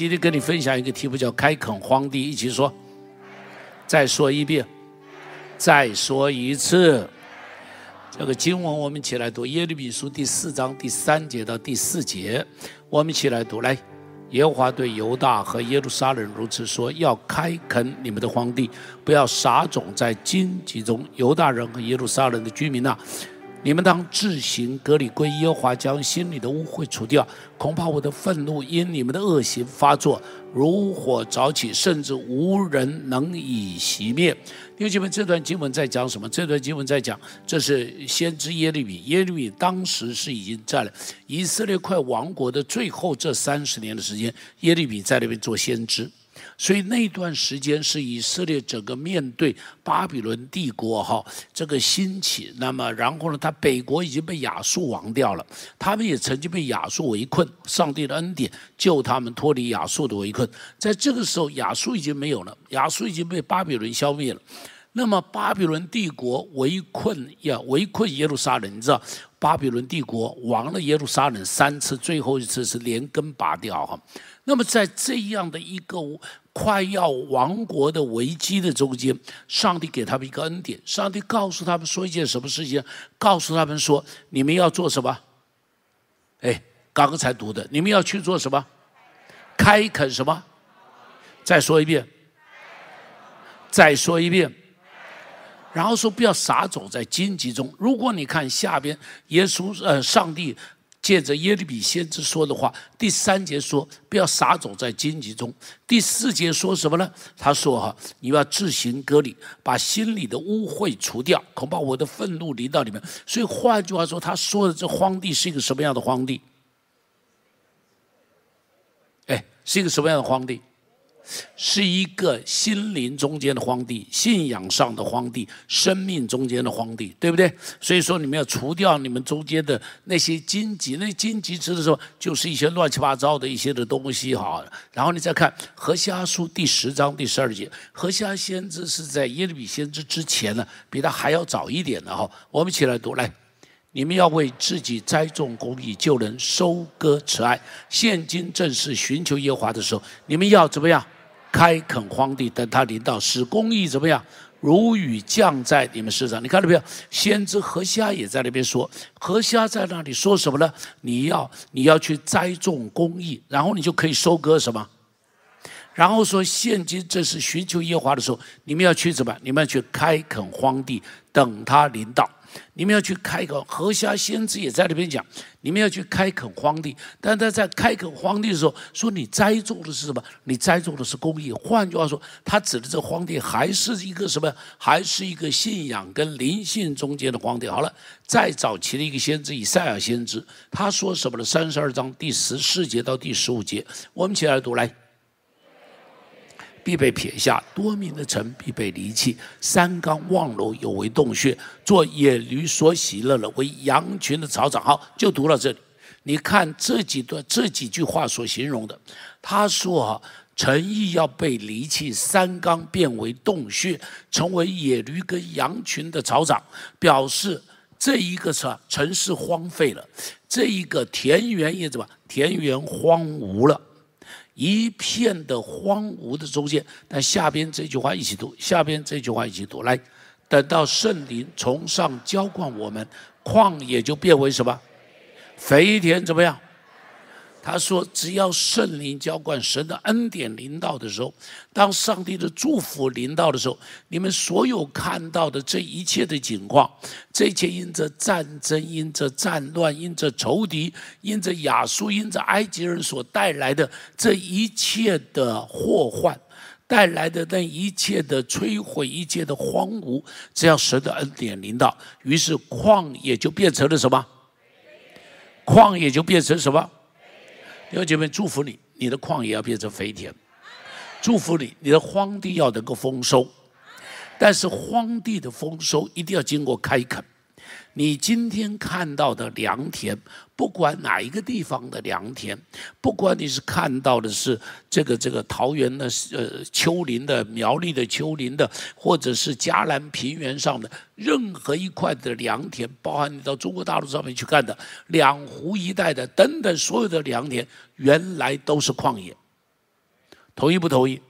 今天跟你分享一个题目，叫“开垦荒地”，一起说。再说一遍，再说一次。这个经文我们一起来读《耶利米书》第四章第三节到第四节，我们一起来读。来，耶和华对犹大和耶路撒冷如此说：要开垦你们的荒地，不要撒种在荆棘中。犹大人和耶路撒冷的居民呐。你们当自行隔离归耶和华，将心里的污秽除掉。恐怕我的愤怒因你们的恶行发作，如火早起，甚至无人能以熄灭。弟兄姐妹，这段经文在讲什么？这段经文在讲，这是先知耶利米。耶利米当时是已经在了以色列快亡国的最后这三十年的时间，耶利米在那边做先知。所以那段时间是以色列整个面对巴比伦帝国哈这个兴起，那么然后呢，他北国已经被亚述亡掉了，他们也曾经被亚述围困，上帝的恩典救他们脱离亚述的围困。在这个时候，亚述已经没有了，亚述已经被巴比伦消灭了。那么巴比伦帝国围困呀，围困耶路撒冷，你知道巴比伦帝国亡了耶路撒冷三次，最后一次是连根拔掉哈。那么在这样的一个快要亡国的危机的中间，上帝给他们一个恩典。上帝告诉他们说一件什么事情？告诉他们说：你们要做什么？哎，刚才读的，你们要去做什么？开垦什么？再说一遍。再说一遍。然后说不要撒种在荆棘中。如果你看下边，耶稣呃，上帝。借着耶利米先知说的话，第三节说不要撒种在荆棘中。第四节说什么呢？他说：“哈，你要自行割礼，把心里的污秽除掉，恐怕我的愤怒临到你们。”所以换句话说，他说的这荒地是一个什么样的荒地？哎，是一个什么样的荒地？是一个心灵中间的荒地，信仰上的荒地，生命中间的荒地，对不对？所以说，你们要除掉你们中间的那些荆棘，那荆棘指的时候，就是一些乱七八糟的一些的东西哈。然后你再看何西阿书第十章第十二节，何西阿先知是在耶利米先知之前呢，比他还要早一点的哈。我们一起来读，来，你们要为自己栽种公义，就能收割慈爱。现今正是寻求耶和华的时候，你们要怎么样？开垦荒地，等他临到，使公义怎么样？如雨降在你们身上。你看到没有？先知何虾也在那边说，何虾在那里说什么呢？你要你要去栽种公义，然后你就可以收割什么？然后说，现今正是寻求耶和华的时候，你们要去怎么？你们要去开垦荒地，等他临到。你们要去开垦，河虾先知也在那边讲，你们要去开垦荒地。但他在开垦荒地的时候，说你栽种的是什么？你栽种的是公益。换句话说，他指的这荒地还是一个什么？还是一个信仰跟灵性中间的荒地。好了，再早期的一个先知以赛亚先知，他说什么呢？三十二章第十四节到第十五节，我们一起来读来。必被撇下，多民的城必被离弃，三冈望楼有为洞穴，做野驴所喜乐了，为羊群的草场。好，就读到这里。你看这几段这几句话所形容的，他说啊，城邑要被离弃，三冈变为洞穴，成为野驴跟羊群的草场，表示这一个城城市荒废了，这一个田园也怎么田园荒芜了。一片的荒芜的中间，但下边这句话一起读，下边这句话一起读，来，等到圣灵从上浇灌我们，旷野就变为什么？肥田怎么样？他说：“只要圣灵浇灌，神的恩典临到的时候，当上帝的祝福临到的时候，你们所有看到的这一切的景况，这一切因着战争、因着战乱、因着仇敌、因着亚述、因着埃及人所带来的这一切的祸患，带来的那一切的摧毁、一切的荒芜，只要神的恩典临到，于是旷野就变成了什么？旷野就变成什么？”弟兄姐妹，祝福你，你的矿也要变成肥田；祝福你，你的荒地要能够丰收。但是荒地的丰收一定要经过开垦。你今天看到的良田，不管哪一个地方的良田，不管你是看到的是这个这个桃园的呃丘陵的苗栗的丘陵的，或者是嘉南平原上的任何一块的良田，包含你到中国大陆上面去看的两湖一带的等等所有的良田，原来都是旷野。同意不同意？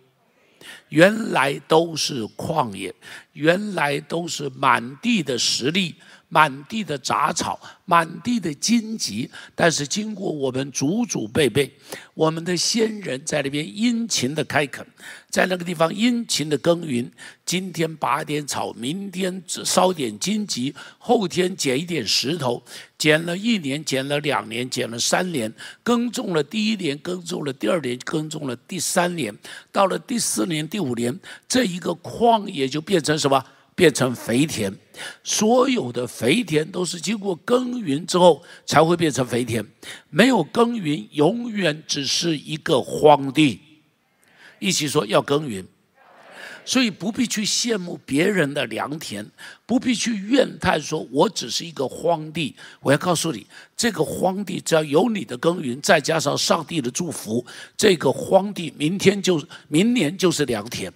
原来都是旷野，原来都是满地的石砾。满地的杂草，满地的荆棘，但是经过我们祖祖辈辈，我们的先人在那边殷勤的开垦，在那个地方殷勤的耕耘。今天拔点草，明天烧点荆棘，后天捡一点石头，捡了一年，捡了两年，捡了三年，耕种了第一年，耕种了第二年，耕种了第三年，到了第四年、第五年，这一个旷野就变成什么？变成肥田，所有的肥田都是经过耕耘之后才会变成肥田，没有耕耘，永远只是一个荒地。一起说要耕耘，所以不必去羡慕别人的良田，不必去怨叹说我只是一个荒地。我要告诉你，这个荒地只要有你的耕耘，再加上上帝的祝福，这个荒地明天就明年就是良田。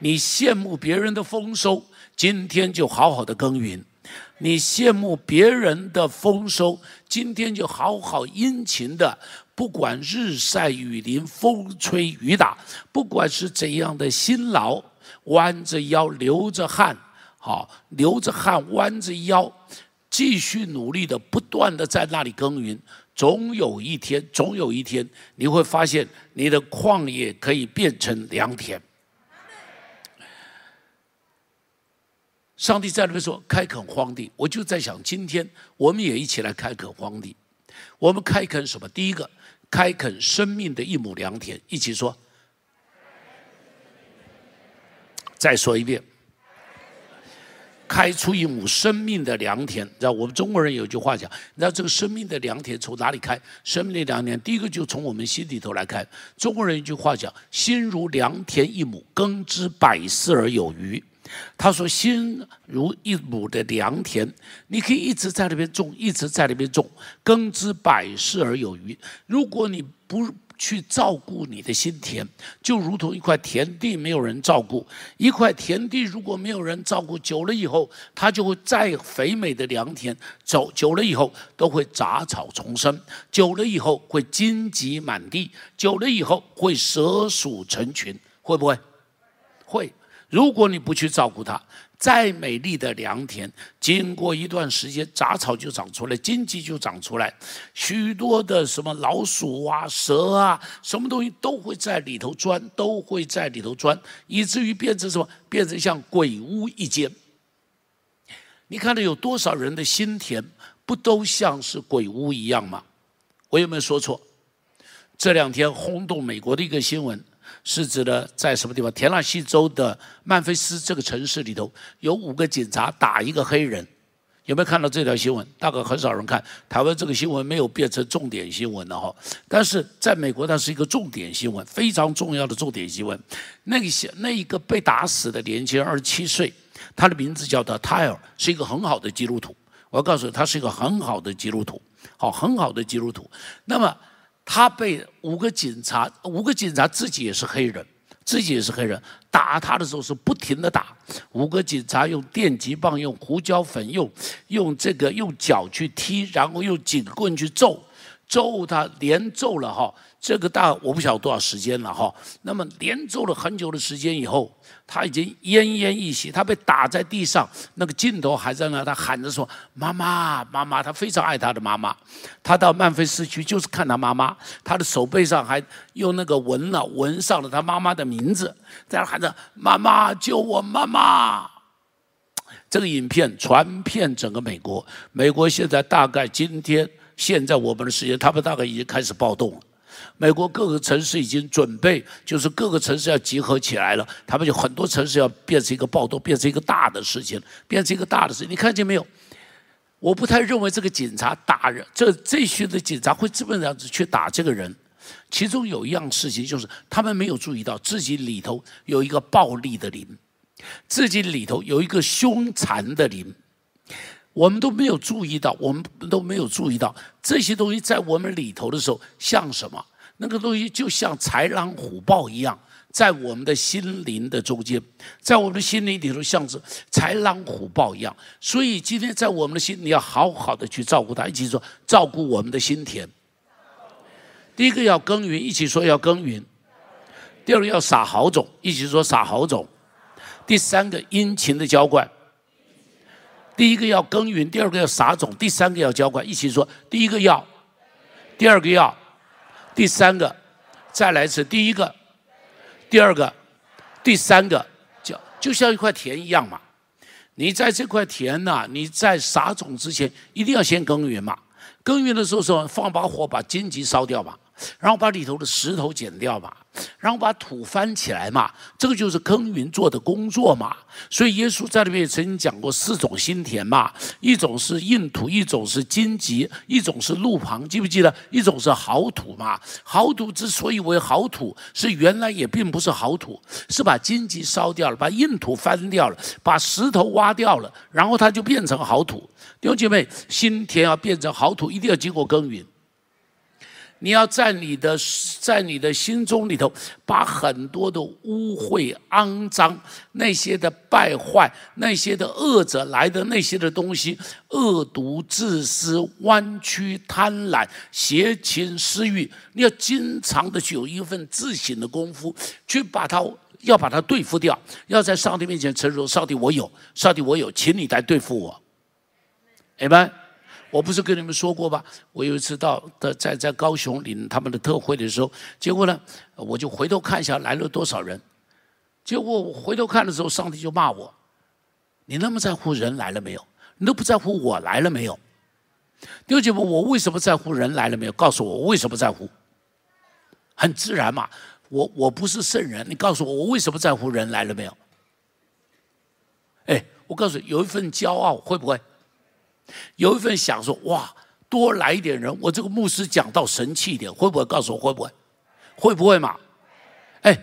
你羡慕别人的丰收，今天就好好的耕耘；你羡慕别人的丰收，今天就好好殷勤的，不管日晒雨淋、风吹雨打，不管是怎样的辛劳，弯着腰流着汗，好流着汗弯着腰，继续努力的，不断的在那里耕耘。总有一天，总有一天，你会发现你的旷野可以变成良田。上帝在那边说：“开垦荒地。”我就在想，今天我们也一起来开垦荒地。我们开垦什么？第一个，开垦生命的一亩良田。一起说。再说一遍，开出一亩生命的良田。知道我们中国人有句话讲：“你知道这个生命的良田从哪里开？生命的良田，第一个就从我们心里头来开。中国人一句话讲：‘心如良田一亩，耕之百世而有余。’”他说：“心如一亩的良田，你可以一直在那边种，一直在那边种，耕之百世而有余。如果你不去照顾你的心田，就如同一块田地没有人照顾。一块田地如果没有人照顾，久了以后，它就会再肥美的良田，走久了以后都会杂草丛生，久了以后会荆棘满地，久了以后会蛇鼠成群，会不会？会。”如果你不去照顾它，再美丽的良田，经过一段时间，杂草就长出来，荆棘就长出来，许多的什么老鼠啊、蛇啊，什么东西都会在里头钻，都会在里头钻，以至于变成什么？变成像鬼屋一间。你看到有多少人的心田，不都像是鬼屋一样吗？我有没有说错？这两天轰动美国的一个新闻。是指的在什么地方？田纳西州的曼菲斯这个城市里头，有五个警察打一个黑人，有没有看到这条新闻？大概很少人看。台湾这个新闻没有变成重点新闻了哈，但是在美国它是一个重点新闻，非常重要的重点新闻。那个些那一个被打死的年轻人二十七岁，他的名字叫做泰尔，是一个很好的基督徒。我告诉你，他是一个很好的基督徒，好，很好的基督徒。那么。他被五个警察，五个警察自己也是黑人，自己也是黑人，打他的时候是不停的打。五个警察用电击棒、用胡椒粉、用用这个用脚去踢，然后用警棍去揍，揍他连揍了哈。这个大我不晓得多少时间了哈。那么连揍了很久的时间以后。他已经奄奄一息，他被打在地上，那个镜头还在那，他喊着说：“妈妈，妈妈！”他非常爱他的妈妈。他到曼菲斯去就是看他妈妈，他的手背上还用那个纹了，纹上了他妈妈的名字，在那喊着：“妈妈，救我妈妈！”这个影片传遍整个美国，美国现在大概今天现在我们的时间，他们大概已经开始暴动了。美国各个城市已经准备，就是各个城市要集合起来了。他们有很多城市要变成一个暴动，变成一个大的事情，变成一个大的事情。你看见没有？我不太认为这个警察打人，这这群的警察会这么样子去打这个人。其中有一样事情就是，他们没有注意到自己里头有一个暴力的灵，自己里头有一个凶残的灵。我们都没有注意到，我们都没有注意到这些东西在我们里头的时候像什么？那个东西就像豺狼虎豹一样，在我们的心灵的中间，在我们的心灵里头像是豺狼虎豹一样。所以今天在我们的心，你要好好的去照顾它，一起说照顾我们的心田。第一个要耕耘，一起说要耕耘。第二个要撒好种，一起说撒好种。第三个殷勤的浇灌。第一个要耕耘，第二个要撒种，第三个要浇灌。一起说，第一个要，第二个要，第三个，再来一次，第一个，第二个，第三个，就就像一块田一样嘛。你在这块田呐，你在撒种之前，一定要先耕耘嘛。耕耘的时候说，放把火把荆棘烧掉嘛。然后把里头的石头剪掉嘛，然后把土翻起来嘛，这个就是耕耘做的工作嘛。所以耶稣在里面也曾经讲过四种心田嘛，一种是硬土，一种是荆棘，一种是路旁，记不记得？一种是好土嘛。好土之所以为好土，是原来也并不是好土，是把荆棘烧掉了，把硬土翻掉了，把石头挖掉了，然后它就变成好土。弟兄姐妹，心田要变成好土，一定要经过耕耘。你要在你的在你的心中里头，把很多的污秽、肮脏、那些的败坏、那些的恶者来的那些的东西，恶毒、自私、弯曲、贪婪、邪情、私欲，你要经常的去有一份自省的功夫，去把它要把它对付掉，要在上帝面前承认：上帝，我有，上帝我有，请你来对付我。明白。我不是跟你们说过吧？我有一次到的在在高雄领他们的特会的时候，结果呢，我就回头看一下来了多少人。结果我回头看的时候，上帝就骂我：“你那么在乎人来了没有？你都不在乎我来了没有？”弟兄们，我为什么在乎人来了没有？告诉我，我为什么在乎？很自然嘛，我我不是圣人，你告诉我，我为什么在乎人来了没有？哎，我告诉你，有一份骄傲，会不会？有一份想说哇，多来一点人，我这个牧师讲到神气一点，会不会告诉我会不会？会不会嘛？哎，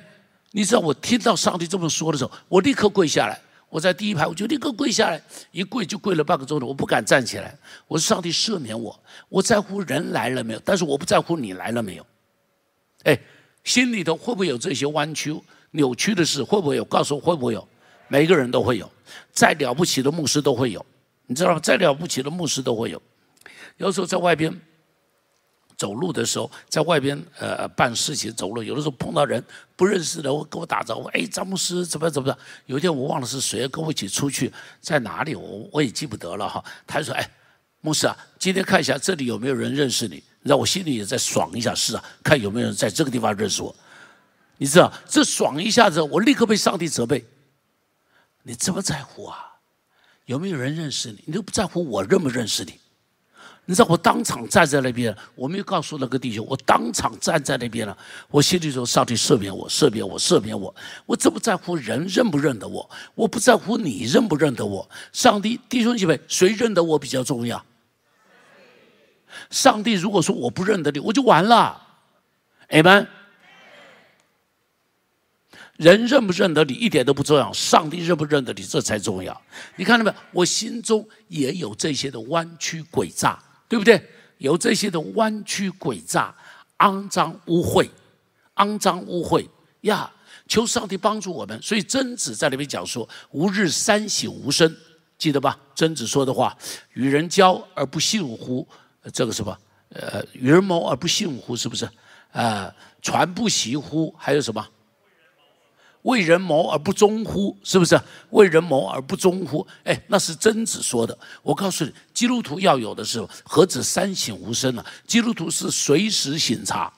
你知道我听到上帝这么说的时候，我立刻跪下来。我在第一排，我就立刻跪下来，一跪就跪了半个钟头，我不敢站起来。我说上帝赦免我，我在乎人来了没有，但是我不在乎你来了没有。哎，心里头会不会有这些弯曲、扭曲的事？会不会有？告诉我会不会有？每一个人都会有，再了不起的牧师都会有。你知道吗？再了不起的牧师都会有。有时候在外边走路的时候，在外边呃办事情走路，有的时候碰到人不认识的，我跟我打招呼，哎，詹姆斯怎么怎么的？有一天我忘了是谁跟我一起出去，在哪里我我也记不得了哈。他就说，哎，牧师啊，今天看一下这里有没有人认识你？让我心里也在爽一下，是啊，看有没有人在这个地方认识我。你知道，这爽一下子，我立刻被上帝责备。你这么在乎啊？有没有人认识你？你都不在乎我认不认识你？你知道我当场站在那边，我没有告诉那个弟兄，我当场站在那边了。我心里说：上帝赦免我，赦免我，赦免我。我这么在乎人认不认得我？我不在乎你认不认得我。上帝，弟兄姐妹，谁认得我比较重要？上帝如果说我不认得你，我就完了。阿门。人认不认得你一点都不重要，上帝认不认得你这才重要。你看到没有？我心中也有这些的弯曲诡诈，对不对？有这些的弯曲诡诈、肮脏污秽、肮脏污秽呀！求上帝帮助我们。所以曾子在里面讲说：“吾日三省吾身”，记得吧？曾子说的话：“与人交而不信乎？这个什么？呃，与人谋而不信乎？是不是？啊，传不习乎？还有什么？”为人谋而不忠乎？是不是为人谋而不忠乎？哎，那是曾子说的。我告诉你，基督徒要有的是何止三省吾身呢？基督徒是随时醒察，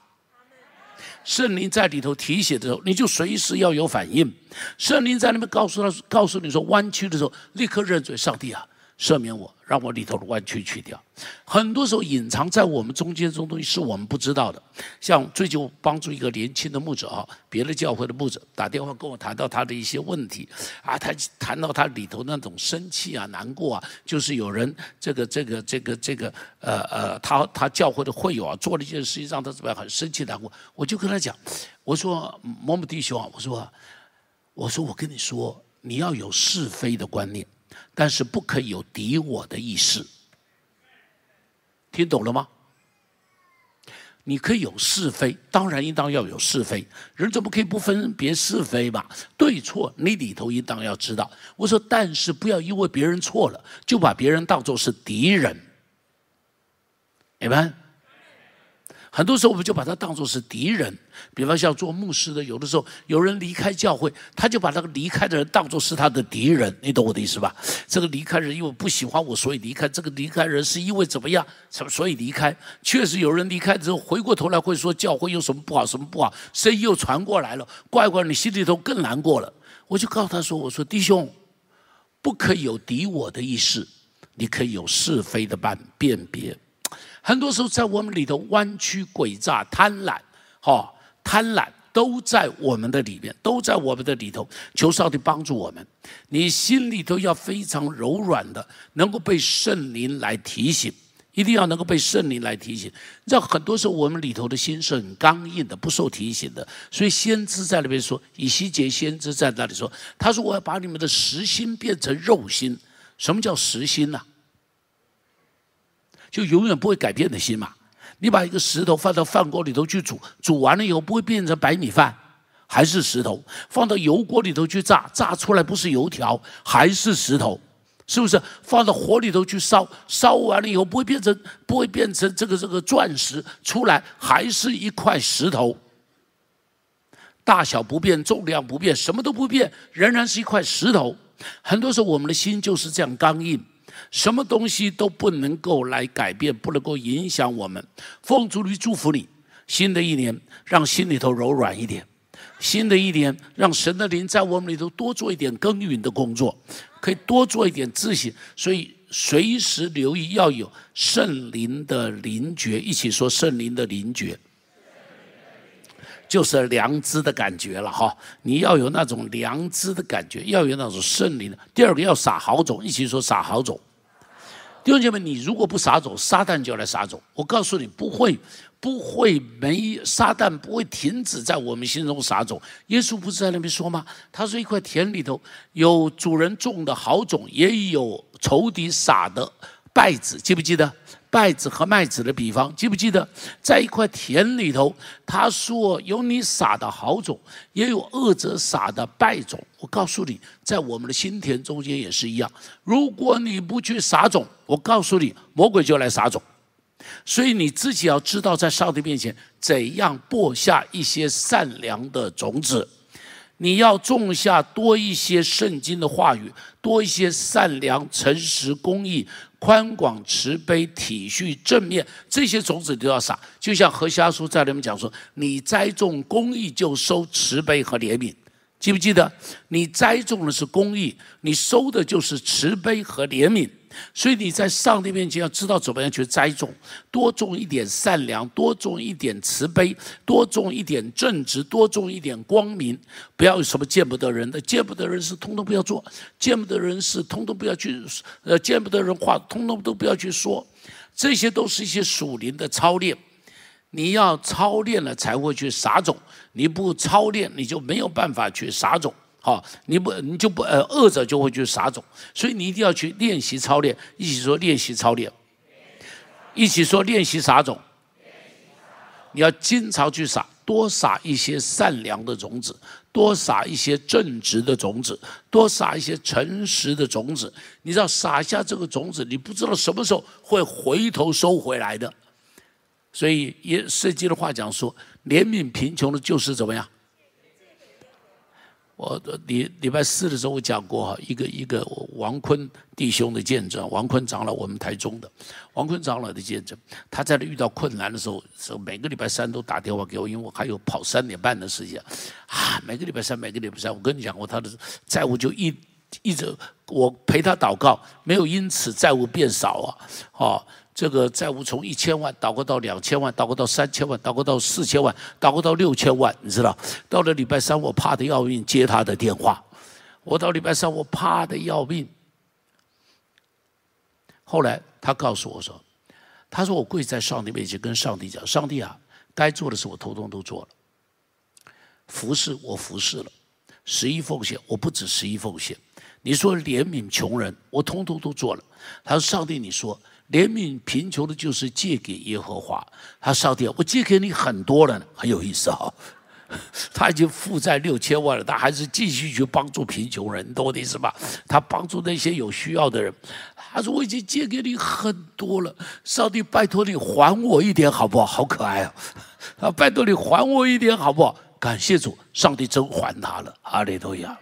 圣灵在里头提醒的时候，你就随时要有反应。圣灵在那边告诉他，告诉你说弯曲的时候，立刻认罪，上帝啊，赦免我。让我里头的弯曲去掉，很多时候隐藏在我们中间这种东西是我们不知道的。像最近帮助一个年轻的牧者啊，别的教会的牧者打电话跟我谈到他的一些问题啊，他谈到他里头那种生气啊、难过啊，就是有人这个、这个、这个、这个，呃呃，他他教会的会友啊，做了一件事情让他怎么样很生气难过。我就跟他讲，我说某某弟兄啊，我说我说我跟你说，你要有是非的观念。但是不可以有敌我的意思，听懂了吗？你可以有是非，当然应当要有是非。人怎么可以不分别是非嘛？对错你里头应当要知道。我说，但是不要因为别人错了，就把别人当做是敌人。你们很多时候我们就把它当作是敌人。比方像做牧师的，有的时候有人离开教会，他就把那个离开的人当作是他的敌人。你懂我的意思吧？这个离开人因为不喜欢我，所以离开。这个离开人是因为怎么样？什么？所以离开。确实有人离开之后，回过头来会说教会有什么不好，什么不好，声音又传过来了，怪怪，你心里头更难过了。我就告诉他说：“我说弟兄，不可以有敌我的意识，你可以有是非的辨辨别。”很多时候，在我们里头弯曲诡诈、贪婪，哈，贪婪都在我们的里面，都在我们的里头。求上帝帮助我们，你心里头要非常柔软的，能够被圣灵来提醒，一定要能够被圣灵来提醒。让很多时候我们里头的心是很刚硬的，不受提醒的。所以先知在那边说，以西结先知在那里说，他说：“我要把你们的实心变成肉心。”什么叫实心呢？就永远不会改变的心嘛？你把一个石头放到饭锅里头去煮，煮完了以后不会变成白米饭，还是石头；放到油锅里头去炸，炸出来不是油条，还是石头，是不是？放到火里头去烧，烧完了以后不会变成不会变成这个这个钻石出来，还是一块石头，大小不变，重量不变，什么都不变，仍然是一块石头。很多时候我们的心就是这样刚硬。什么东西都不能够来改变，不能够影响我们。奉主的祝福你，新的一年让心里头柔软一点，新的一年让神的灵在我们里头多做一点耕耘的工作，可以多做一点自省。所以随时留意要有圣灵的灵觉，一起说圣灵的灵觉，就是良知的感觉了哈。你要有那种良知的感觉，要有那种圣灵的。第二个要撒好种，一起说撒好种。弟兄姐妹，你如果不撒种，撒旦就来撒种。我告诉你，不会，不会没撒旦不会停止在我们心中撒种。耶稣不是在那边说吗？他说一块田里头有主人种的好种，也有仇敌撒的败子，记不记得？麦子和麦子的比方，记不记得？在一块田里头，他说有你撒的好种，也有恶者撒的败种。我告诉你，在我们的心田中间也是一样。如果你不去撒种，我告诉你，魔鬼就来撒种。所以你自己要知道，在上帝面前怎样播下一些善良的种子。你要种下多一些圣经的话语，多一些善良、诚实、公义。宽广、慈悲、体恤、正面，这些种子都要撒。就像何家书在里面讲说：“你栽种公益，就收慈悲和怜悯。”记不记得？你栽种的是公益，你收的就是慈悲和怜悯。所以你在上帝面前要知道怎么样去栽种，多种一点善良，多种一点慈悲，多种一点正直，多种一点光明。不要有什么见不得人的，见不得人事通通不要做，见不得人事通通不要去，呃，见不得人话通通都不要去说。这些都是一些属灵的操练，你要操练了才会去撒种，你不操练你就没有办法去撒种。好，你不你就不呃，饿着就会去撒种，所以你一定要去练习操练，一起说练习操练，一起说练习撒种。你要经常去撒，多撒一些善良的种子，多撒一些正直的种子，多撒一些诚实的种子。你知道撒下这个种子，你不知道什么时候会回头收回来的。所以也圣经的话讲说，怜悯贫穷的，就是怎么样？我礼礼拜四的时候我讲过哈，一个一个王坤弟兄的见证，王坤长老，我们台中的王坤长老的见证，他在那遇到困难的时候，是每个礼拜三都打电话给我，因为我还有跑三点半的时间，啊，每个礼拜三，每个礼拜三，我跟你讲过，他的债务就一一直我陪他祷告，没有因此债务变少啊，哦。这个债务从一千万倒过到两千万，倒过到三千万，倒过到四千万，倒过到六千万，你知道？到了礼拜三，我怕的要命，接他的电话。我到礼拜三，我怕的要命。后来他告诉我说：“他说我跪在上帝面前，跟上帝讲，上帝啊，该做的事我通通都做了，服侍我服侍了，十一奉献我不止十一奉献。你说怜悯穷人，我通通都做了。他说上帝，你说。”怜悯贫穷的，就是借给耶和华。他上帝，我借给你很多了，很有意思哈。他已经负债六千万了，他还是继续去帮助贫穷人，懂我的意思吧？他帮助那些有需要的人。他说：“我已经借给你很多了，上帝拜托你还我一点好不好？好可爱啊！啊，拜托你还我一点好不好？感谢主，上帝真还他了，阿里都亚。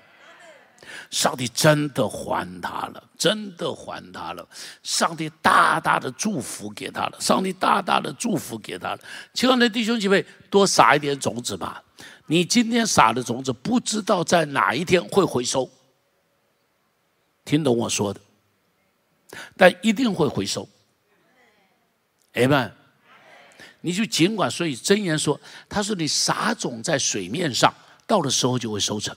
上帝真的还他了，真的还他了。上帝大大的祝福给他了，上帝大大的祝福给他了。亲爱的弟兄姐妹，多撒一点种子吧。你今天撒的种子，不知道在哪一天会回收。听懂我说的？但一定会回收。哎们，你就尽管。所以真言说，他说你撒种在水面上，到的时候就会收成。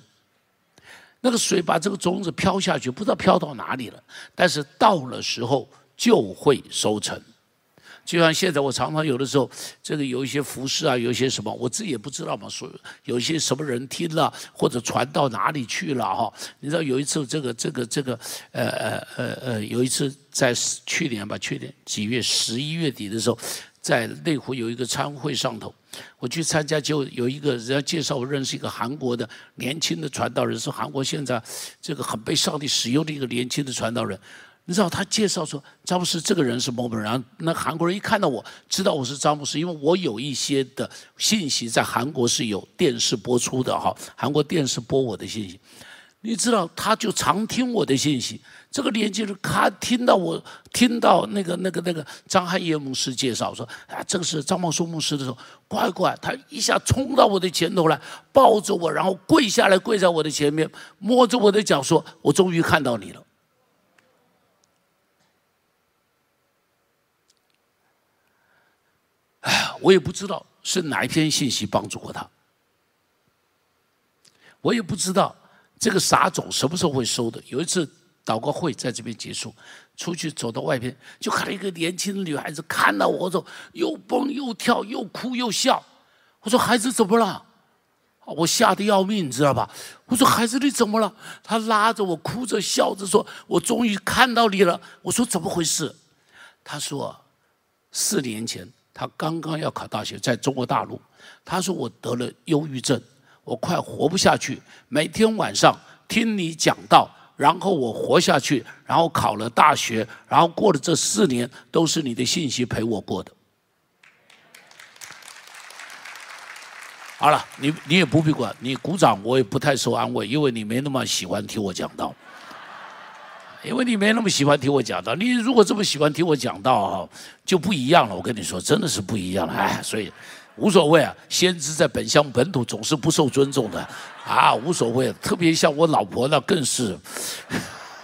那个水把这个种子飘下去，不知道飘到哪里了。但是到了时候就会收成。就像现在，我常常有的时候，这个有一些服饰啊，有一些什么，我自己也不知道嘛。说有一些什么人听了，或者传到哪里去了哈。你知道有一次，这个这个这个，呃呃呃呃，有一次在去年吧，去年几月十一月底的时候，在内湖有一个参会上头，我去参加，就有一个人家介绍我认识一个韩国的年轻的传道人，是韩国现在这个很被上帝使用的一个年轻的传道人。你知道他介绍说张牧师这个人是某某人，那韩国人一看到我知道我是张牧师，因为我有一些的信息在韩国是有电视播出的哈，韩国电视播我的信息。你知道他就常听我的信息，这个年轻人看听到我听到那个那个那个张汉业牧师介绍说啊这个是张茂松牧师的时候，乖乖他一下冲到我的前头来抱着我，然后跪下来跪在我的前面，摸着我的脚说：“我终于看到你了。”哎，我也不知道是哪一篇信息帮助过他，我也不知道这个撒种什么时候会收的。有一次祷告会在这边结束，出去走到外边，就看到一个年轻的女孩子看到我走，又蹦又跳，又哭又笑。我说：“孩子怎么了？”我吓得要命，你知道吧？我说：“孩子你怎么了？”他拉着我哭着笑着说：“我终于看到你了。”我说：“怎么回事？”他说：“四年前。”他刚刚要考大学，在中国大陆。他说：“我得了忧郁症，我快活不下去。每天晚上听你讲道，然后我活下去，然后考了大学，然后过了这四年都是你的信息陪我过的。”好了，你你也不必管，你鼓掌我也不太受安慰，因为你没那么喜欢听我讲道。因为你没那么喜欢听我讲道，你如果这么喜欢听我讲道哈，就不一样了。我跟你说，真的是不一样了。哎，所以无所谓啊。先知在本乡本土总是不受尊重的啊，无所谓。特别像我老婆那更是，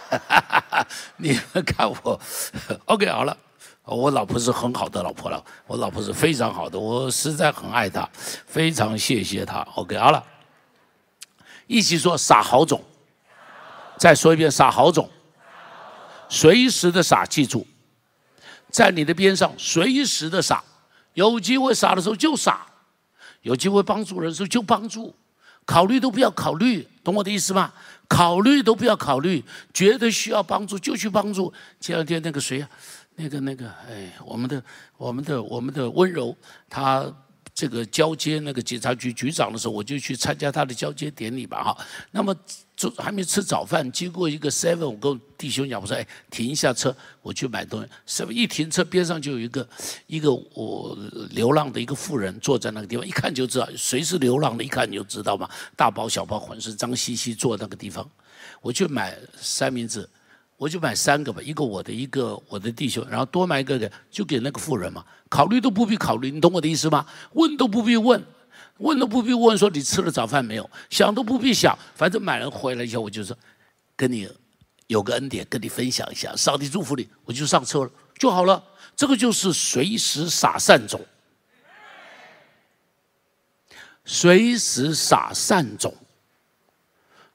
你们看我，OK 好了。我老婆是很好的老婆了，我老婆是非常好的，我实在很爱她，非常谢谢她。OK 好了，一起说撒好种，再说一遍撒好种。随时的撒，记住，在你的边上随时的撒，有机会傻的时候就傻，有机会帮助人的时候就帮助，考虑都不要考虑，懂我的意思吗？考虑都不要考虑，觉得需要帮助就去帮助。前两天那个谁啊，那个那个，哎，我们的我们的我们的温柔，他。这个交接那个警察局局长的时候，我就去参加他的交接典礼吧，哈。那么，就还没吃早饭，经过一个 seven，我跟弟兄讲，我说：“哎，停一下车，我去买东西。” seven 一停车，边上就有一个一个我流浪的一个妇人坐在那个地方，一看就知道谁是流浪的，一看你就知道嘛，大包小包，浑身脏兮兮，坐那个地方。我去买三明治。我就买三个吧，一个我的，一个我的弟兄，然后多买一个给，就给那个富人嘛。考虑都不必考虑，你懂我的意思吗？问都不必问，问都不必问，说你吃了早饭没有？想都不必想，反正买了回来以后，我就说，跟你有个恩典，跟你分享一下，上帝祝福你，我就上车了就好了。这个就是随时撒善种，随时撒善种，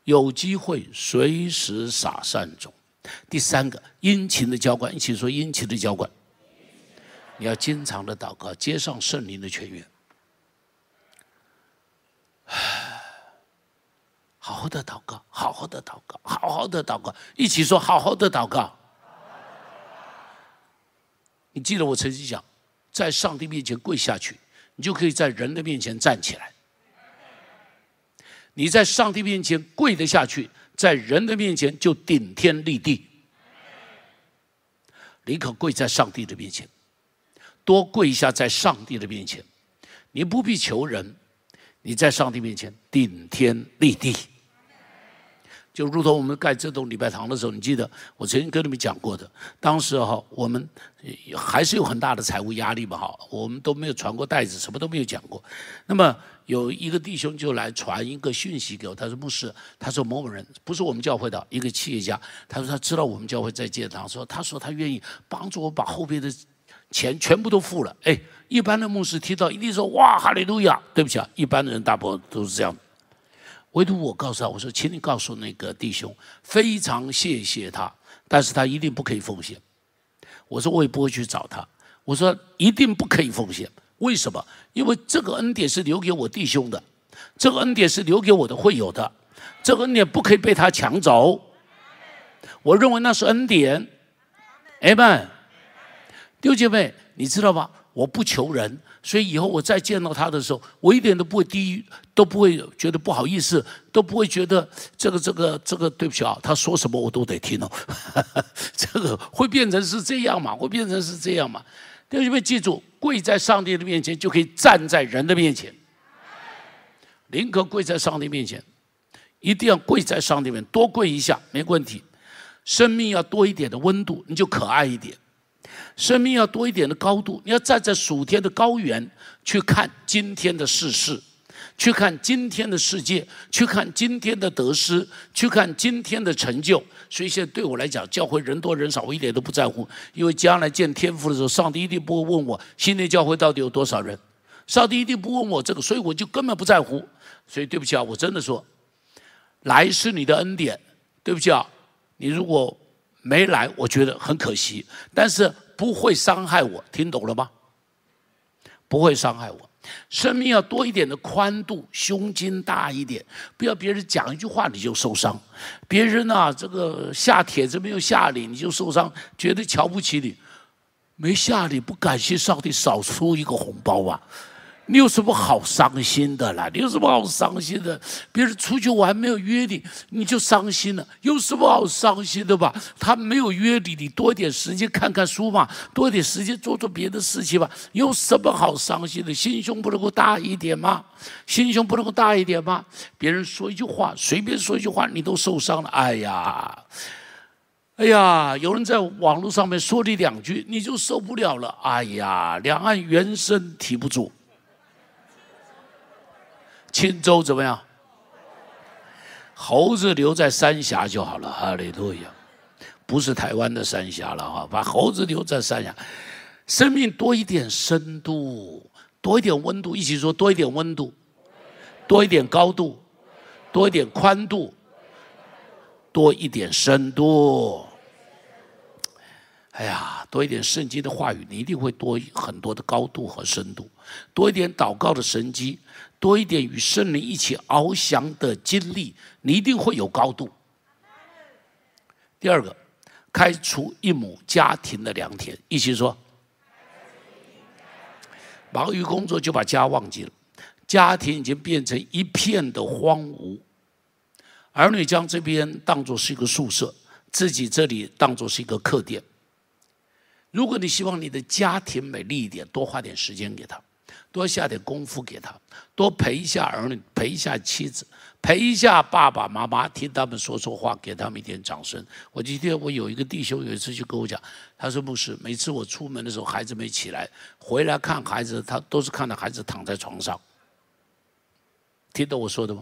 有机会随时撒善种。第三个殷勤的浇灌，一起说殷勤的浇灌。你要经常的祷告，接上圣灵的泉源。好好的祷告，好好的祷告，好好的祷告，一起说好好的祷告。你记得我曾经讲，在上帝面前跪下去，你就可以在人的面前站起来。你在上帝面前跪得下去，在人的面前就顶天立地。你可跪在上帝的面前，多跪一下在上帝的面前，你不必求人，你在上帝面前顶天立地。就如同我们盖这栋礼拜堂的时候，你记得我曾经跟你们讲过的，当时哈我们还是有很大的财务压力嘛哈，我们都没有传过袋子，什么都没有讲过。那么有一个弟兄就来传一个讯息给我，他说牧师，他说某某人不是我们教会的一个企业家，他说他知道我们教会在建堂，说他说他愿意帮助我把后边的钱全部都付了。哎，一般的牧师听到一定说哇哈利路亚，对不起啊，一般的人大部分都是这样。唯独我告诉他，我说，请你告诉那个弟兄，非常谢谢他，但是他一定不可以奉献。我说我也不会去找他。我说一定不可以奉献，为什么？因为这个恩典是留给我弟兄的，这个恩典是留给我的会友的，这个恩典不可以被他抢走。我认为那是恩典。哎们，六姐妹，你知道吗？我不求人。所以以后我再见到他的时候，我一点都不会低，都不会觉得不好意思，都不会觉得这个这个这个对不起啊，他说什么我都得听哦。这个会变成是这样嘛？会变成是这样嘛？弟兄们记住，跪在上帝的面前就可以站在人的面前。宁可跪在上帝面前，一定要跪在上帝面前，多跪一下没问题。生命要多一点的温度，你就可爱一点。生命要多一点的高度，你要站在属天的高原去看今天的世事，去看今天的世界，去看今天的得失，去看今天的成就。所以现在对我来讲，教会人多人少，我一点都不在乎，因为将来见天父的时候，上帝一定不会问我新的教会到底有多少人，上帝一定不问我这个，所以我就根本不在乎。所以对不起啊，我真的说，来是你的恩典，对不起啊，你如果没来，我觉得很可惜，但是。不会伤害我，听懂了吗？不会伤害我，生命要多一点的宽度，胸襟大一点，不要别人讲一句话你就受伤，别人啊这个下帖子没有下你，你就受伤，绝对瞧不起你，没下你不感谢上帝，少出一个红包啊。你有什么好伤心的啦？你有什么好伤心的？别人出去玩没有约你，你就伤心了。有什么好伤心的吧？他没有约你，你多点时间看看书嘛，多点时间做做别的事情吧。有什么好伤心的？心胸不能够大一点吗？心胸不能够大一点吗？别人说一句话，随便说一句话，你都受伤了。哎呀，哎呀，有人在网络上面说你两句，你就受不了了。哎呀，两岸猿声啼不住。青州怎么样？猴子留在三峡就好了，哈利路亚！不是台湾的三峡了哈，把猴子留在三峡。生命多一点深度，多一点温度，一起说多一点温度，多一点高度，多一点宽度，多一点深度。哎呀，多一点圣经的话语，你一定会多很多的高度和深度；多一点祷告的神机。多一点与圣灵一起翱翔的经历，你一定会有高度。第二个，开除一亩家庭的良田，一起说。忙于工作就把家忘记了，家庭已经变成一片的荒芜。儿女将这边当作是一个宿舍，自己这里当作是一个客店。如果你希望你的家庭美丽一点，多花点时间给他。多下点功夫给他，多陪一下儿女，陪一下妻子，陪一下爸爸妈妈，听他们说说话，给他们一点掌声。我今天我有一个弟兄，有一次就跟我讲，他说牧师，每次我出门的时候，孩子没起来，回来看孩子，他都是看到孩子躺在床上。听懂我说的吗？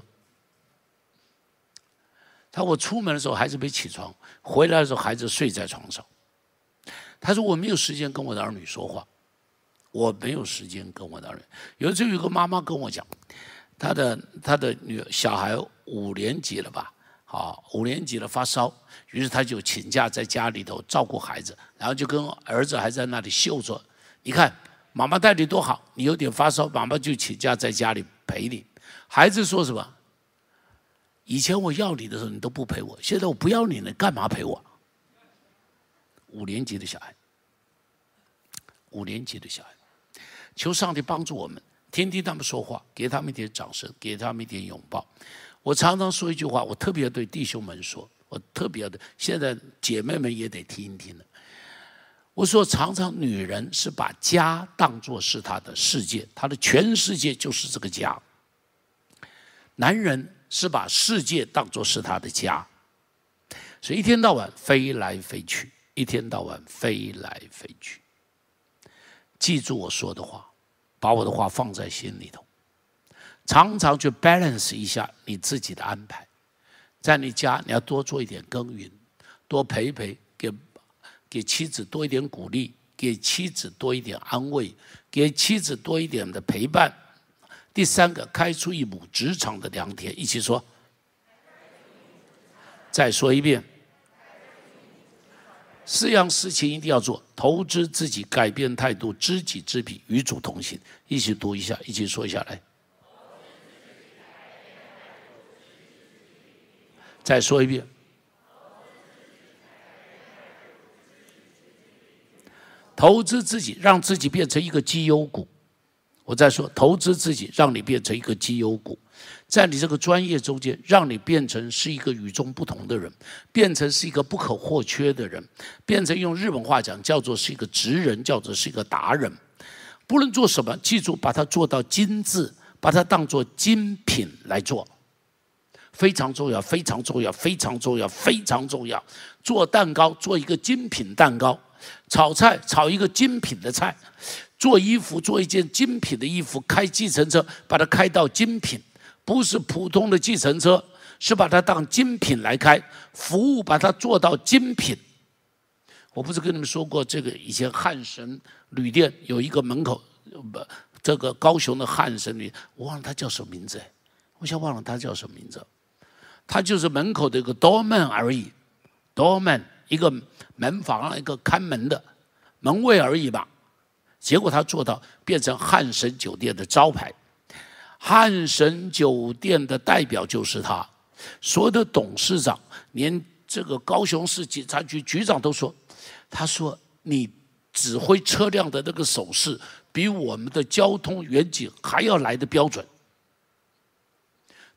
他我出门的时候孩子没起床，回来的时候孩子睡在床上。他说我没有时间跟我的儿女说话。我没有时间跟我的儿。有一次，有个妈妈跟我讲，她的她的女小孩五年级了吧？好，五年级了发烧，于是她就请假在家里头照顾孩子，然后就跟儿子还在那里秀说：“你看，妈妈待你多好，你有点发烧，妈妈就请假在家里陪你。”孩子说什么？以前我要你的时候你都不陪我，现在我不要你了，干嘛陪我？五年级的小孩，五年级的小孩。求上帝帮助我们，听听他们说话，给他们一点掌声，给他们一点拥抱。我常常说一句话，我特别对弟兄们说，我特别的，现在姐妹们也得听一听了。我说，常常女人是把家当作是她的世界，她的全世界就是这个家；男人是把世界当作是他的家，所以一天到晚飞来飞去，一天到晚飞来飞去。记住我说的话，把我的话放在心里头，常常去 balance 一下你自己的安排，在你家你要多做一点耕耘，多陪陪给。给妻子多一点鼓励，给妻子多一点安慰，给妻子多一点的陪伴。第三个，开出一亩职场的良田，一起说。再说一遍，四样事情一定要做：投资自己，改变态度，知己知彼，与主同行。一起读一下，一起说一下来。再说一遍。投资自己，让自己变成一个绩优股。我再说，投资自己，让你变成一个绩优股，在你这个专业中间，让你变成是一个与众不同的人，变成是一个不可或缺的人，变成用日本话讲叫做是一个职人，叫做是一个达人。不论做什么，记住把它做到精致，把它当做精品来做，非常重要，非常重要，非常重要，非常重要。做蛋糕，做一个精品蛋糕。炒菜炒一个精品的菜，做衣服做一件精品的衣服，开计程车把它开到精品，不是普通的计程车，是把它当精品来开，服务把它做到精品。我不是跟你们说过，这个以前汉神旅店有一个门口，不，这个高雄的汉神旅，我忘了他叫什么名字，我想忘了他叫什么名字，他就是门口的一个 doorman 而已，doorman 一个。门房一个看门的门卫而已吧，结果他做到变成汉神酒店的招牌，汉神酒店的代表就是他，所有的董事长，连这个高雄市警察局局长都说，他说你指挥车辆的那个手势，比我们的交通远景还要来的标准。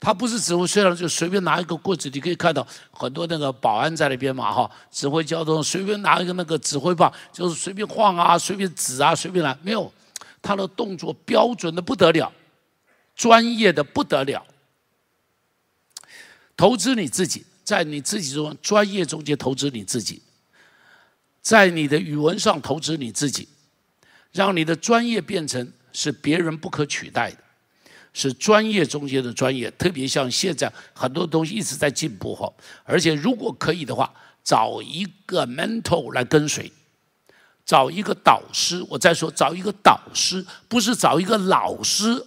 他不是指挥，虽然就随便拿一个棍子，你可以看到很多那个保安在那边嘛，哈，指挥交通，随便拿一个那个指挥棒，就是随便晃啊，随便指啊，随便来，没有，他的动作标准的不得了，专业的不得了。投资你自己，在你自己中专业中间投资你自己，在你的语文上投资你自己，让你的专业变成是别人不可取代的。是专业中间的专业，特别像现在很多东西一直在进步哈，而且如果可以的话，找一个 mentor 来跟随，找一个导师。我再说，找一个导师，不是找一个老师，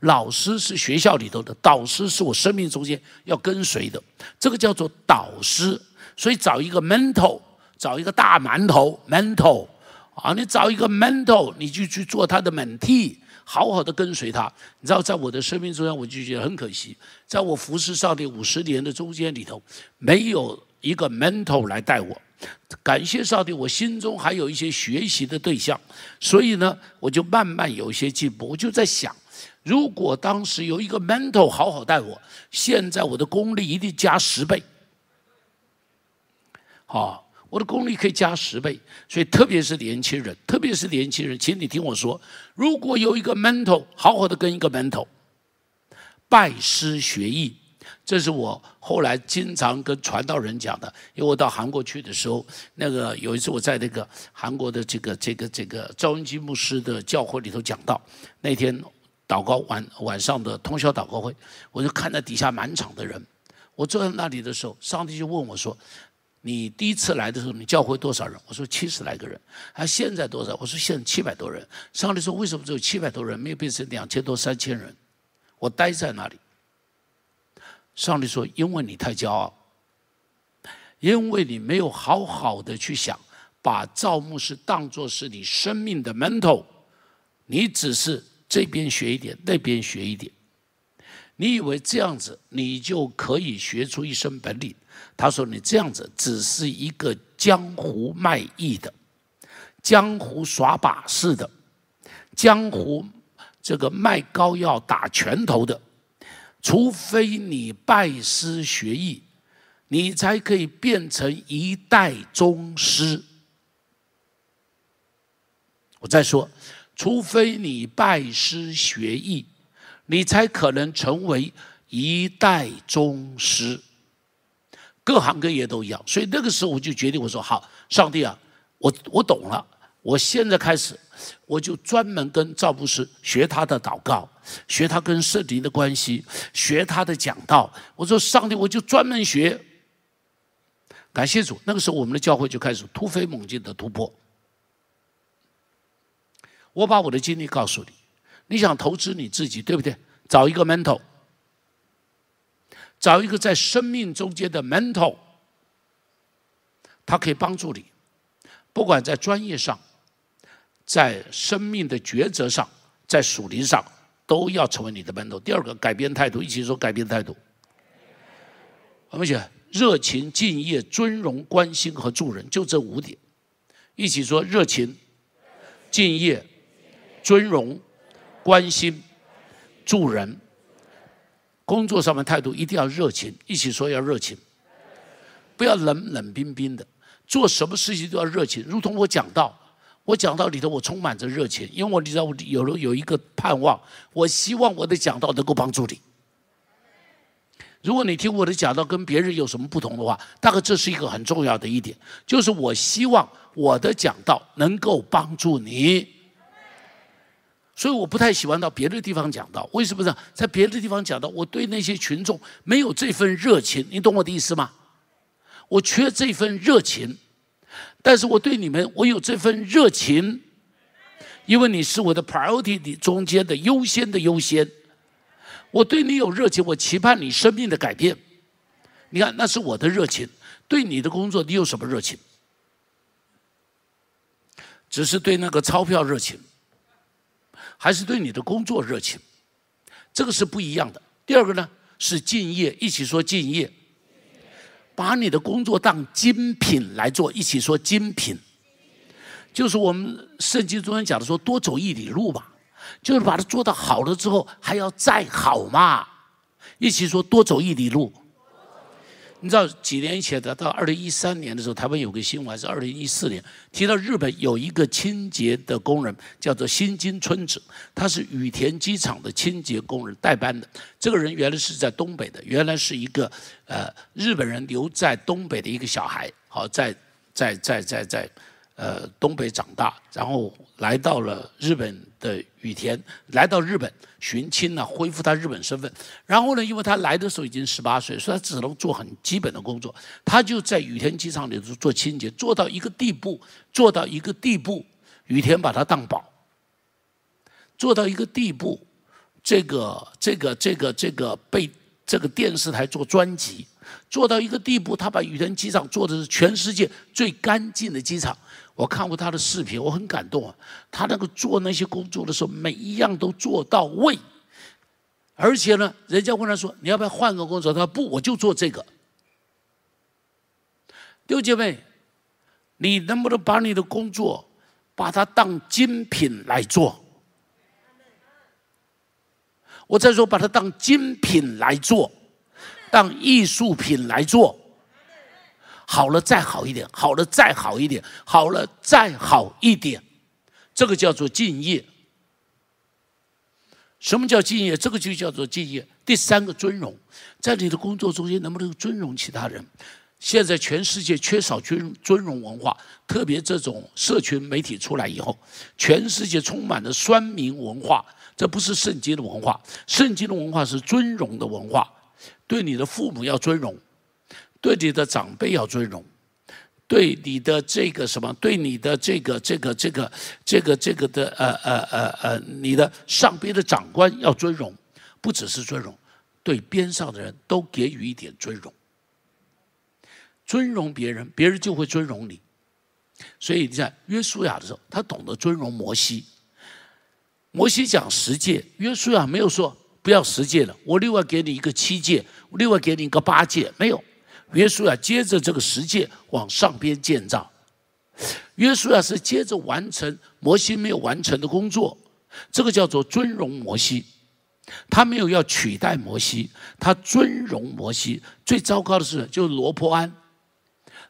老师是学校里头的，导师是我生命中间要跟随的，这个叫做导师。所以找一个 mentor，找一个大馒头 mentor 啊，你找一个 mentor，你就去做他的 mentee。好好的跟随他，你知道，在我的生命中间，我就觉得很可惜，在我服侍上帝五十年的中间里头，没有一个 mentor 来带我。感谢上帝，我心中还有一些学习的对象，所以呢，我就慢慢有一些进步。我就在想，如果当时有一个 mentor 好好带我，现在我的功力一定加十倍。好。我的功力可以加十倍，所以特别是年轻人，特别是年轻人，请你听我说：如果有一个 mentor，好好的跟一个 mentor 拜师学艺，这是我后来经常跟传道人讲的。因为我到韩国去的时候，那个有一次我在那个韩国的这个这个这个赵文基牧师的教会里头讲到，那天祷告晚晚上的通宵祷告会，我就看到底下满场的人，我坐在那里的时候，上帝就问我说。你第一次来的时候，你教会多少人？我说七十来个人。他现在多少？我说现在七百多人。上帝说为什么只有七百多人，没有变成两千多、三千人？我待在那里。上帝说：因为你太骄傲，因为你没有好好的去想，把造牧师当作是你生命的 mentor，你只是这边学一点，那边学一点。你以为这样子，你就可以学出一身本领？他说：“你这样子只是一个江湖卖艺的，江湖耍把式的，江湖这个卖膏药打拳头的。除非你拜师学艺，你才可以变成一代宗师。我再说，除非你拜师学艺，你才可能成为一代宗师。各行各业都一样，所以那个时候我就决定，我说好，上帝啊，我我懂了，我现在开始，我就专门跟赵布施学他的祷告。学他跟圣灵的关系，学他的讲道。我说上帝，我就专门学。感谢主，那个时候我们的教会就开始突飞猛进的突破。我把我的经历告诉你，你想投资你自己，对不对？找一个 mentor，找一个在生命中间的 mentor，他可以帮助你，不管在专业上，在生命的抉择上，在属灵上。都要成为你的门徒。第二个，改变态度，一起说改变态度。我们写热情、敬业、尊荣、关心和助人，就这五点。一起说热情、敬业、尊荣、关心、助人。工作上面态度一定要热情，一起说要热情，不要冷冷冰冰的。做什么事情都要热情，如同我讲到。我讲道里头，我充满着热情，因为我知道我有了有一个盼望，我希望我的讲道能够帮助你。如果你听我的讲道跟别人有什么不同的话，大概这是一个很重要的一点，就是我希望我的讲道能够帮助你。所以我不太喜欢到别的地方讲道，为什么呢？在别的地方讲道，我对那些群众没有这份热情，你懂我的意思吗？我缺这份热情。但是我对你们，我有这份热情，因为你是我的 priority 的中间的优先的优先。我对你有热情，我期盼你生命的改变。你看，那是我的热情。对你的工作，你有什么热情？只是对那个钞票热情，还是对你的工作热情？这个是不一样的。第二个呢，是敬业，一起说敬业。把你的工作当精品来做，一起说精品，就是我们圣经中间讲的说多走一里路嘛，就是把它做到好了之后还要再好嘛，一起说多走一里路。你知道几年以前的，到二零一三年的时候，台湾有个新闻，是二零一四年，提到日本有一个清洁的工人，叫做新津春子，他是羽田机场的清洁工人代班的。这个人原来是在东北的，原来是一个呃日本人留在东北的一个小孩，好在在在在在。呃，东北长大，然后来到了日本的羽田，来到日本寻亲呢，恢复他日本身份。然后呢，因为他来的时候已经十八岁，所以他只能做很基本的工作。他就在羽田机场里头做清洁，做到一个地步，做到一个地步，羽田把他当宝。做到一个地步，这个这个这个这个被这个电视台做专辑，做到一个地步，他把羽田机场做的是全世界最干净的机场。我看过他的视频，我很感动啊！他那个做那些工作的时候，每一样都做到位，而且呢，人家问他说：“你要不要换个工作？”他说：“不，我就做这个。”六姐妹，你能不能把你的工作把它当精品来做？我再说，把它当精品来做，当艺术品来做。好了，再好一点；好了，再好一点；好了，再好一点。这个叫做敬业。什么叫敬业？这个就叫做敬业。第三个尊荣，在你的工作中间能不能尊荣其他人？现在全世界缺少尊尊荣文化，特别这种社群媒体出来以后，全世界充满了酸民文化。这不是圣经的文化，圣经的文化是尊荣的文化。对你的父母要尊荣。对你的长辈要尊荣，对你的这个什么，对你的这个这个这个这个这个的呃呃呃呃，你的上边的长官要尊荣，不只是尊荣，对边上的人都给予一点尊荣，尊荣别人，别人就会尊荣你。所以你在约书亚的时候，他懂得尊荣摩西。摩西讲十诫，约书亚没有说不要十诫了，我另外给你一个七诫，另外给你一个八诫，没有。约书亚接着这个十诫往上边建造，约书亚是接着完成摩西没有完成的工作，这个叫做尊荣摩西。他没有要取代摩西，他尊荣摩西。最糟糕的是，就是罗伯安。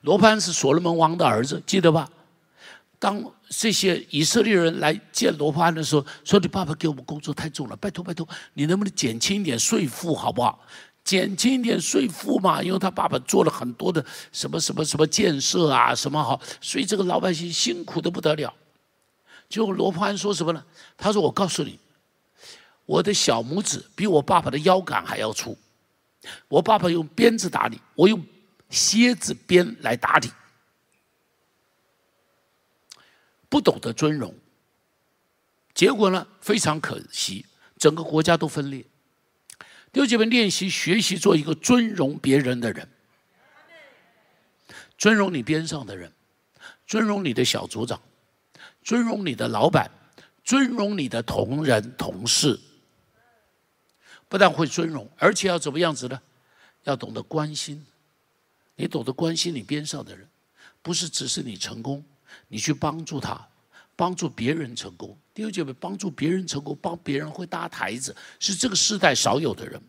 罗伯安是所罗门王的儿子，记得吧？当这些以色列人来见罗伯安的时候，说：“你爸爸给我们工作太重了，拜托拜托，你能不能减轻一点税负，好不好？减轻一点税负嘛，因为他爸爸做了很多的什么什么什么建设啊，什么好，所以这个老百姓辛苦的不得了。”结果罗伯安说什么呢？他说：“我告诉你。”我的小拇指比我爸爸的腰杆还要粗，我爸爸用鞭子打你，我用蝎子鞭来打你，不懂得尊荣，结果呢非常可惜，整个国家都分裂。弟兄姐妹，练习学习做一个尊荣别人的人，尊荣你边上的人，尊荣你的小组长，尊荣你的老板，尊荣你的同仁同事。不但会尊荣，而且要怎么样子呢？要懂得关心。你懂得关心你边上的人，不是只是你成功，你去帮助他，帮助别人成功。帮助别人成功，帮别人会搭台子，是这个世代少有的人。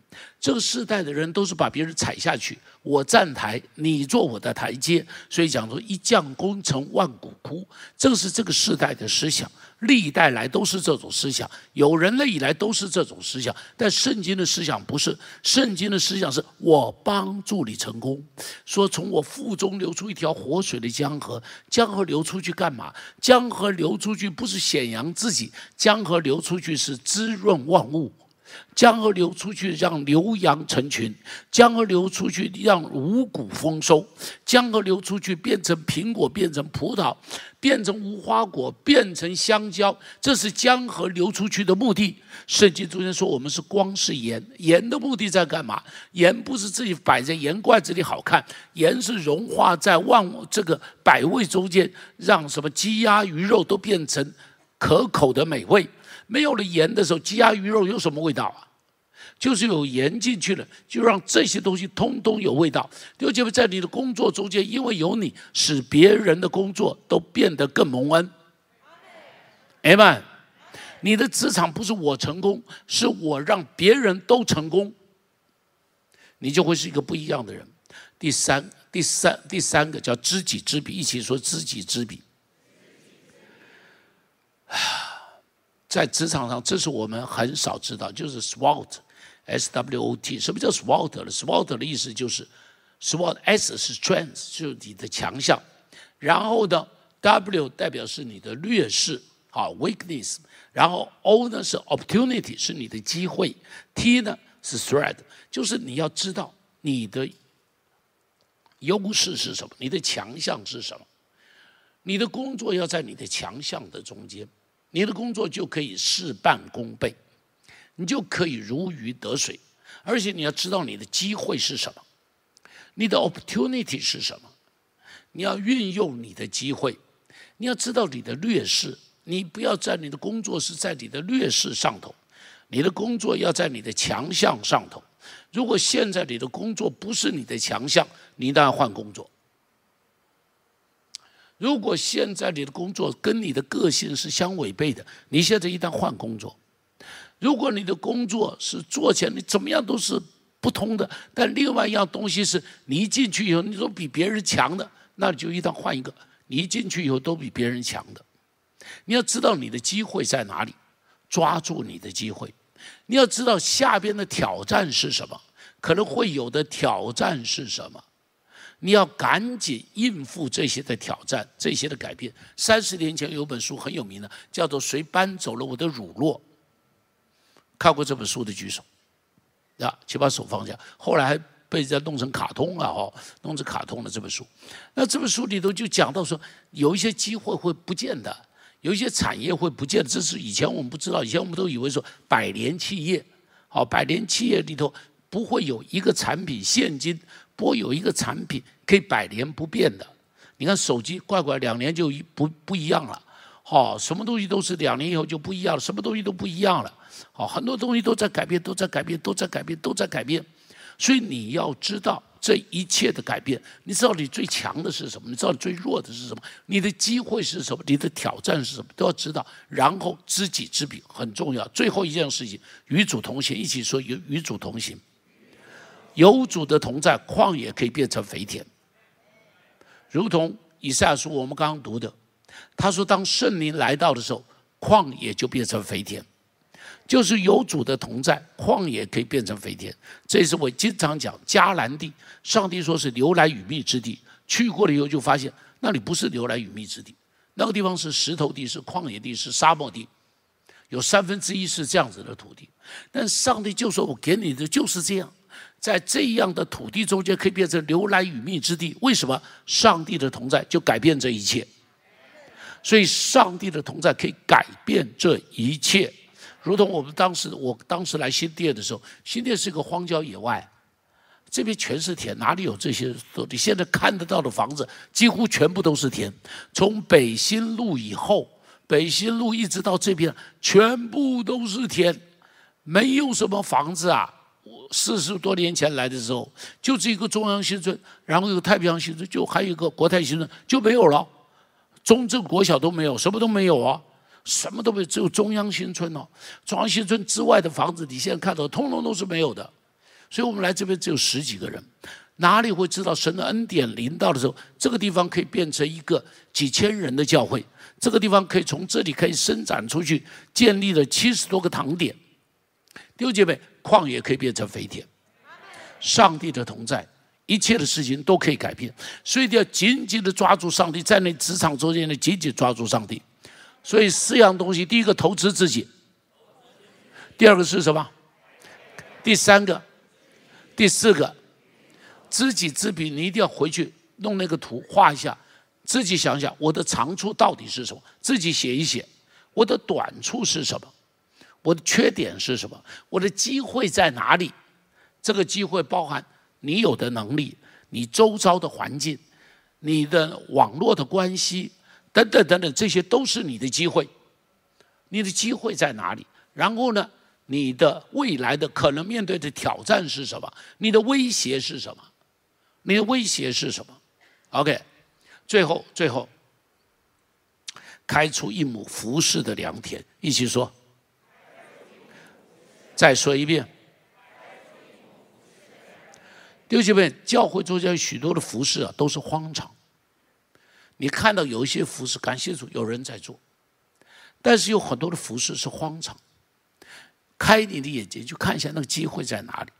这个时代的人都是把别人踩下去，我站台，你做我的台阶。所以讲说一将功成万骨枯，正是这个时代的思想。历代来都是这种思想，有人类以来都是这种思想，但圣经的思想不是。圣经的思想是我帮助你成功，说从我腹中流出一条活水的江河，江河流出去干嘛？江河流出去不是显扬自己，江河流出去是滋润万物。江河流出去，让牛羊成群；江河流出去，让五谷丰收；江河流出去，变成苹果，变成葡萄，变成无花果，变成香蕉。这是江河流出去的目的。圣经中间说，我们是光，是盐。盐的目的在干嘛？盐不是自己摆在盐罐子里好看，盐是融化在万物这个百味中间，让什么鸡鸭鱼肉都变成可口的美味。没有了盐的时候，鸡鸭鱼肉有什么味道啊？就是有盐进去了，就让这些东西通通有味道。弟兄姐妹，在你的工作中间，因为有你，使别人的工作都变得更蒙恩。哎们，你的职场不是我成功，是我让别人都成功，你就会是一个不一样的人。第三，第三，第三个叫知己知彼，一起说知己知彼。在职场上，这是我们很少知道，就是 SWOT，S W O T。什么叫 SWOT 呢？SWOT 的意思就是 SWOT，S 是 strength，就是你的强项。然后呢，W 代表是你的劣势，好 weakness。然后 O 呢是 opportunity，是你的机会。T 呢是 threat，就是你要知道你的优势是什么，你的强项是什么。你的工作要在你的强项的中间。你的工作就可以事半功倍，你就可以如鱼得水，而且你要知道你的机会是什么，你的 opportunity 是什么，你要运用你的机会，你要知道你的劣势，你不要在你的工作是在你的劣势上头，你的工作要在你的强项上头。如果现在你的工作不是你的强项，你当然换工作。如果现在你的工作跟你的个性是相违背的，你现在一旦换工作，如果你的工作是做起来你怎么样都是不通的，但另外一样东西是你一进去以后你都比别人强的，那你就一旦换一个，你一进去以后都比别人强的。你要知道你的机会在哪里，抓住你的机会。你要知道下边的挑战是什么，可能会有的挑战是什么。你要赶紧应付这些的挑战，这些的改变。三十年前有本书很有名的，叫做《谁搬走了我的乳酪》。看过这本书的举手，啊，请把手放下。后来还被人家弄成卡通了哦，弄成卡通了这本书。那这本书里头就讲到说，有一些机会会不见的，有一些产业会不见。这是以前我们不知道，以前我们都以为说百年企业，好，百年企业里头不会有一个产品现金。不过有一个产品可以百年不变的，你看手机，怪怪两年就一不不一样了，好，什么东西都是两年以后就不一样了，什么东西都不一样了，好，很多东西都在改变，都在改变，都在改变，都在改变，所以你要知道这一切的改变。你知道你最强的是什么？你知道你最弱的是什么？你的机会是什么？你的挑战是什么？都要知道。然后知己知彼很重要。最后一件事情，与主同行，一起说与与主同行。有主的同在，旷野可以变成肥田。如同以赛亚书我们刚刚读的，他说：“当圣灵来到的时候，旷野就变成肥田。”就是有主的同在，旷野可以变成肥田。这是我经常讲迦南地，上帝说是牛来与蜜之地。去过了以后就发现，那里不是牛来与蜜之地，那个地方是石头地，是旷野地，是沙漠地，有三分之一是这样子的土地。但上帝就说：“我给你的就是这样。”在这样的土地中间，可以变成流来与蜜之地。为什么？上帝的同在就改变这一切。所以，上帝的同在可以改变这一切。如同我们当时，我当时来新店的时候，新店是一个荒郊野外，这边全是田，哪里有这些土地？现在看得到的房子几乎全部都是田。从北新路以后，北新路一直到这边，全部都是田，没有什么房子啊。四十多年前来的时候，就是一个中央新村，然后一个太平洋新村，就还有一个国泰新村，就没有了。中正国小都没有，什么都没有啊，什么都没有，只有中央新村哦。中央新村之外的房子，你现在看到，通通都是没有的。所以我们来这边只有十几个人，哪里会知道神的恩典临到的时候，这个地方可以变成一个几千人的教会，这个地方可以从这里可以伸展出去，建立了七十多个堂点。弟兄姐妹。旷野可以变成肥田，上帝的同在，一切的事情都可以改变，所以要紧紧的抓住上帝，在那职场中间呢，紧紧抓住上帝。所以四样东西，第一个投资自己，第二个是什么？第三个，第四个，知己知彼，你一定要回去弄那个图画一下，自己想想我的长处到底是什么，自己写一写，我的短处是什么。我的缺点是什么？我的机会在哪里？这个机会包含你有的能力、你周遭的环境、你的网络的关系等等等等，这些都是你的机会。你的机会在哪里？然后呢？你的未来的可能面对的挑战是什么？你的威胁是什么？你的威胁是什么？OK，最后最后，开出一亩服饰的良田，一起说。再说一遍，弟兄们，教会中间许多的服饰啊，都是荒场。你看到有一些服饰，感谢主有人在做，但是有很多的服饰是荒场。开你的眼睛，去看一下那个机会在哪里。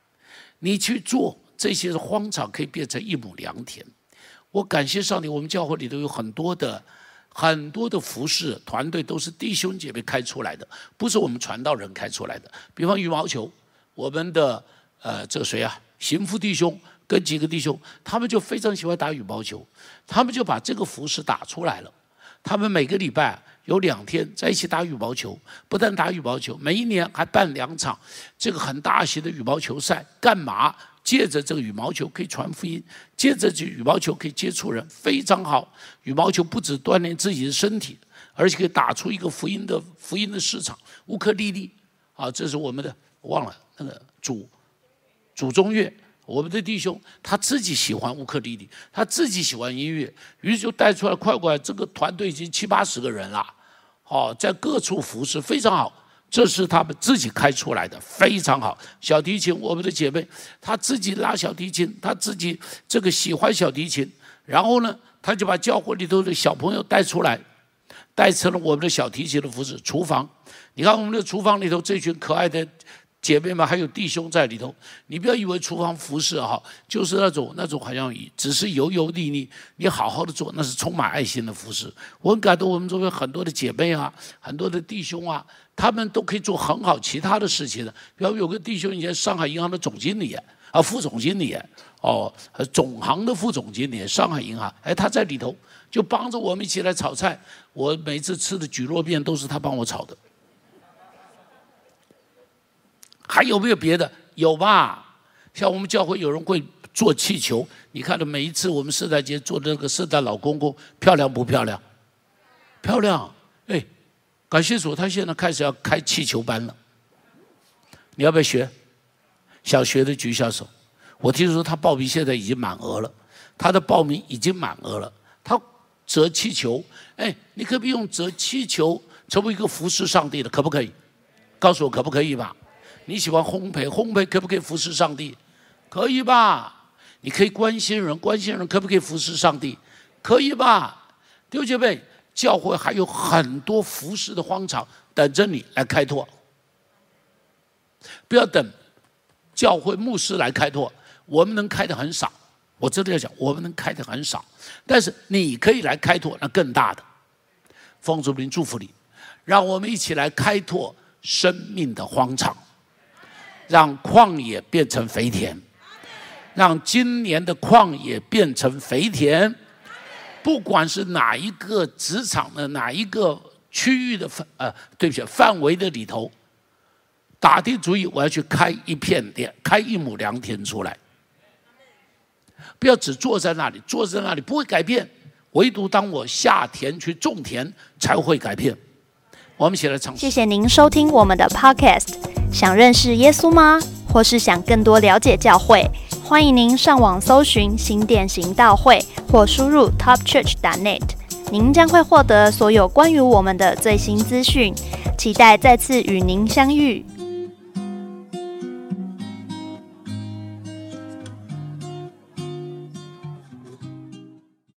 你去做这些荒场，可以变成一亩良田。我感谢上帝，我们教会里头有很多的。很多的服饰团队都是弟兄姐妹开出来的，不是我们传道人开出来的。比方羽毛球，我们的呃这个谁啊，行夫弟兄跟几个弟兄，他们就非常喜欢打羽毛球，他们就把这个服饰打出来了。他们每个礼拜有两天在一起打羽毛球，不但打羽毛球，每一年还办两场这个很大型的羽毛球赛，干嘛？借着这个羽毛球可以传福音，借着这羽毛球可以接触人，非常好。羽毛球不止锻炼自己的身体，而且可以打出一个福音的福音的市场。乌克丽丽，啊，这是我们的忘了那个主主中乐，我们的弟兄他自己喜欢乌克丽丽，他自己喜欢音乐，于是就带出来快快，这个团队已经七八十个人了，好，在各处服侍非常好。这是他们自己开出来的，非常好。小提琴，我们的姐妹，她自己拉小提琴，她自己这个喜欢小提琴，然后呢，她就把教会里头的小朋友带出来，带成了我们的小提琴的服饰。厨房，你看我们的厨房里头这群可爱的。姐妹们，还有弟兄在里头，你不要以为厨房服饰哈，就是那种那种好像只是油油腻腻，你好好的做，那是充满爱心的服饰。我很感动，我们周围很多的姐妹啊，很多的弟兄啊，他们都可以做很好其他的事情的。比如有个弟兄以前上海银行的总经理啊，副总经理哦，总行的副总经理，上海银行，哎，他在里头就帮着我们一起来炒菜。我每次吃的蒟蒻面都是他帮我炒的。还有没有别的？有吧？像我们教会有人会做气球，你看到每一次我们圣诞节做的那个圣诞老公公，漂亮不漂亮？漂亮！哎，感谢主，他现在开始要开气球班了。你要不要学？想学的举一下手。我听说他报名现在已经满额了，他的报名已经满额了。他折气球，哎，你可不可以用折气球成为一个服侍上帝的？可不可以？告诉我可不可以吧？你喜欢烘焙，烘焙可不可以服侍上帝？可以吧？你可以关心人，关心人可不可以服侍上帝？可以吧？弟兄姐妹，教会还有很多服侍的荒场等着你来开拓，不要等教会牧师来开拓。我们能开的很少，我真的要讲，我们能开的很少。但是你可以来开拓那更大的。奉主名祝福你，让我们一起来开拓生命的荒场，让旷野变成肥田，让今年的旷野变成肥田。不管是哪一个职场的哪一个区域的范呃，对不起，范围的里头，打定主意，我要去开一片田，开一亩良田出来。不要只坐在那里，坐在那里不会改变。唯独当我下田去种田，才会改变。我们一起来唱。谢谢您收听我们的 Podcast。想认识耶稣吗？或是想更多了解教会？欢迎您上网搜寻新店行道会，或输入 topchurch.net。您将会获得所有关于我们的最新资讯。期待再次与您相遇。